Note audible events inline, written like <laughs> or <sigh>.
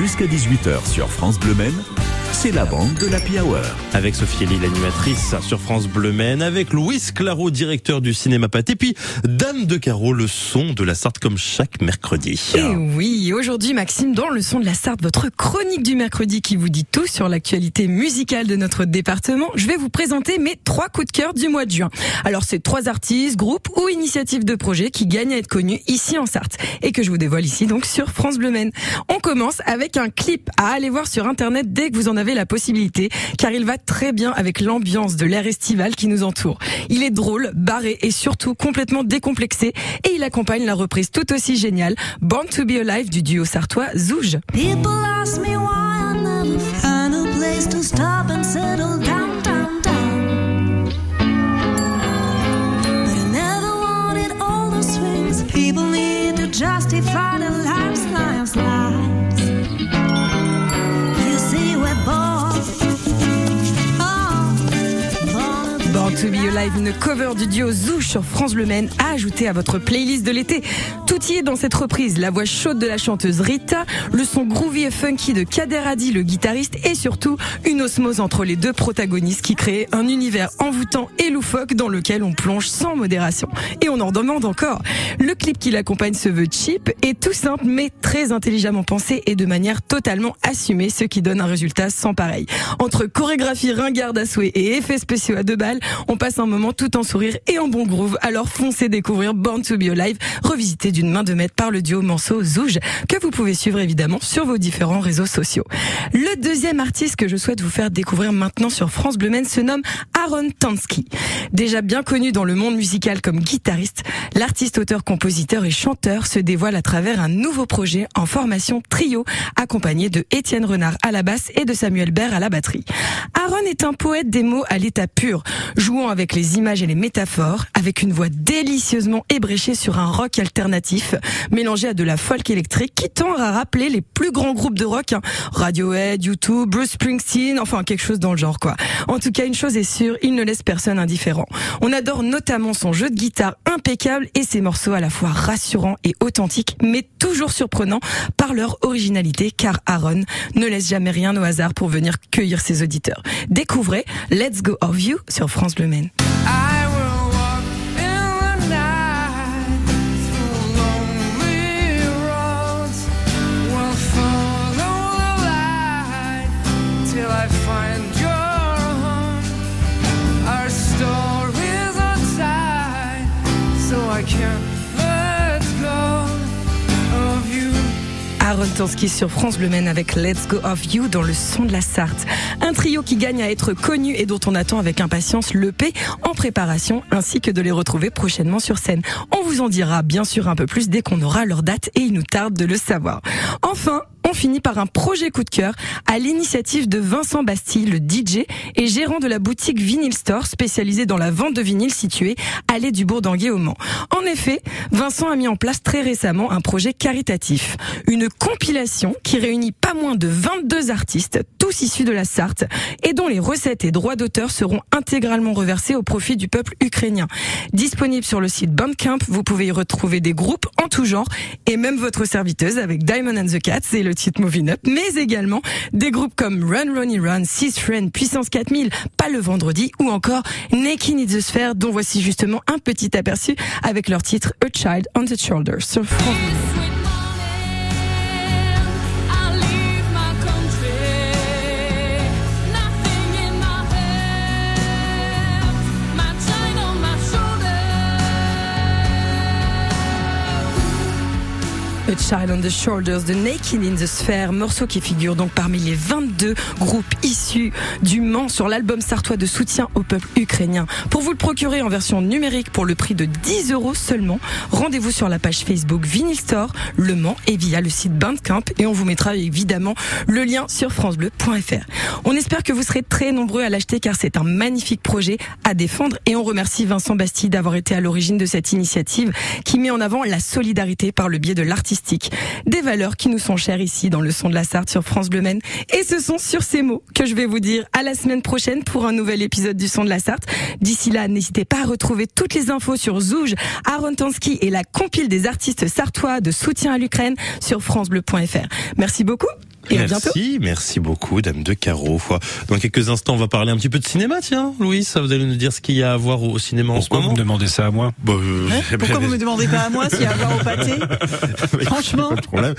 Jusqu'à 18h sur France Bleu Maine, c'est la bande de l'Happy Hour. Avec Sophie Elie, l'animatrice sur France Bleu Maine, avec Louis Claro, directeur du cinéma Pâté, et puis Dame de Carreau, le son de la Sarthe comme chaque mercredi. Et oui, aujourd'hui Maxime, dans le son de la Sarthe, votre chronique du mercredi qui vous dit tout sur l'actualité musicale de notre département, je vais vous présenter mes trois coups de cœur du mois de juin. Alors c'est trois artistes, groupes ou initiatives de projets qui gagnent à être connus ici en Sarthe et que je vous dévoile ici donc sur France Bleu Maine. On commence avec un clip à aller voir sur internet dès que vous en avez la possibilité, car il va très bien avec l'ambiance de l'air estival qui nous entoure. Il est drôle, barré et surtout complètement décomplexé, et il accompagne la reprise tout aussi géniale Born to be Alive du duo sartois Zouge. To be Alive, une cover du duo Zouge sur France Bleu Maine à ajouter à votre playlist de l'été. Tout y est dans cette reprise, la voix chaude de la chanteuse Rita, le son groovy et funky de Kader Adi, le guitariste, et surtout une osmose entre les deux protagonistes qui crée un univers envoûtant et loufoque dans lequel on plonge sans modération. Et on en demande encore. Le clip qui l'accompagne se veut cheap et tout simple mais très intelligemment pensé et de manière totalement assumée, ce qui donne un résultat sans pareil. Entre chorégraphie ringarde à souhait et effets spéciaux à deux balles, on passe un moment tout en sourire et en bon groove. Alors foncez découvrir Born to be Alive, revisité d'une main de maître par le duo Manso Zouge, que vous pouvez suivre évidemment sur vos différents réseaux sociaux. Le deuxième artiste que je souhaite vous faire découvrir maintenant sur France Bleu Maine se nomme Aaron Tansky. Déjà bien connu dans le monde musical comme guitariste, l'artiste, auteur, compositeur et chanteur se dévoile à travers un nouveau projet en formation trio, accompagné de Étienne Renard à la basse et de Samuel Baird à la batterie. Aaron est un poète des mots à l'état pur, avec les images et les métaphores, avec une voix délicieusement ébréchée sur un rock alternatif, mélangé à de la folk électrique qui tend à rappeler les plus grands groupes de rock, hein. Radiohead, YouTube, Bruce Springsteen, enfin quelque chose dans le genre quoi. En tout cas, une chose est sûre, il ne laisse personne indifférent. On adore notamment son jeu de guitare impeccable et ses morceaux à la fois rassurants et authentiques, mais toujours surprenants par leur originalité, car Aaron ne laisse jamais rien au hasard pour venir cueillir ses auditeurs. Découvrez Let's Go of You sur France Bleu Maine. I Aaron Tansky sur France Bleu Maine avec Let's Go of You dans le son de la Sarthe. Un trio qui gagne à être connu et dont on attend avec impatience l'EP en préparation ainsi que de les retrouver prochainement sur scène. On vous en dira bien sûr un peu plus dès qu'on aura leur date et il nous tarde de le savoir. Enfin, finit par un projet coup de cœur à l'initiative de Vincent Bastille, le DJ et gérant de la boutique Vinyl Store spécialisée dans la vente de vinyle située allée du Bourdanguet au Mans. En effet, Vincent a mis en place très récemment un projet caritatif, une compilation qui réunit pas moins de 22 artistes, tous issus de la Sarthe, et dont les recettes et droits d'auteur seront intégralement reversés au profit du peuple ukrainien. Disponible sur le site Bandcamp, vous pouvez y retrouver des groupes en tout genre et même votre serviteuse avec Diamond and the Cats et le titre Moving Up, mais également des groupes comme Run Ronnie Run, Six Friend, Puissance 4000, Pas le vendredi ou encore Naked in the Sphere dont voici justement un petit aperçu avec leur titre A Child on the Shoulder A Child on the Shoulders de Naked in the Sphere, morceau qui figure donc parmi les 22 groupes issus du Mans sur l'album sartois de soutien au peuple ukrainien. Pour vous le procurer en version numérique pour le prix de 10 euros seulement, rendez-vous sur la page Facebook Vinyl Store, Le Mans et via le site Bandcamp et on vous mettra évidemment le lien sur francebleu.fr. On espère que vous serez très nombreux à l'acheter car c'est un magnifique projet à défendre et on remercie Vincent Bastille d'avoir été à l'origine de cette initiative qui met en avant la solidarité par le biais de Des valeurs qui nous sont chères ici dans le son de la Sarthe sur France Bleu Maine. Et ce sont sur ces mots que je vais vous dire à la semaine prochaine pour un nouvel épisode du son de la Sarthe. D'ici là, n'hésitez pas à retrouver toutes les infos sur Zouge, Aaron Tansky et la compile des artistes sartois de soutien à l'Ukraine sur francebleu.fr. Merci beaucoup. Et à bientôt. Merci, merci beaucoup, Dame de Carreau. Dans quelques instants, on va parler un petit peu de cinéma, tiens, Louis, ça vous allez nous dire ce qu'il y a à voir au cinéma en ce Pourquoi vous moment. me demandez ça à moi? Bah, euh, Hein? Pourquoi vous me demandez pas à moi s'il y a à voir au pâté? <laughs> Franchement. pas de problème.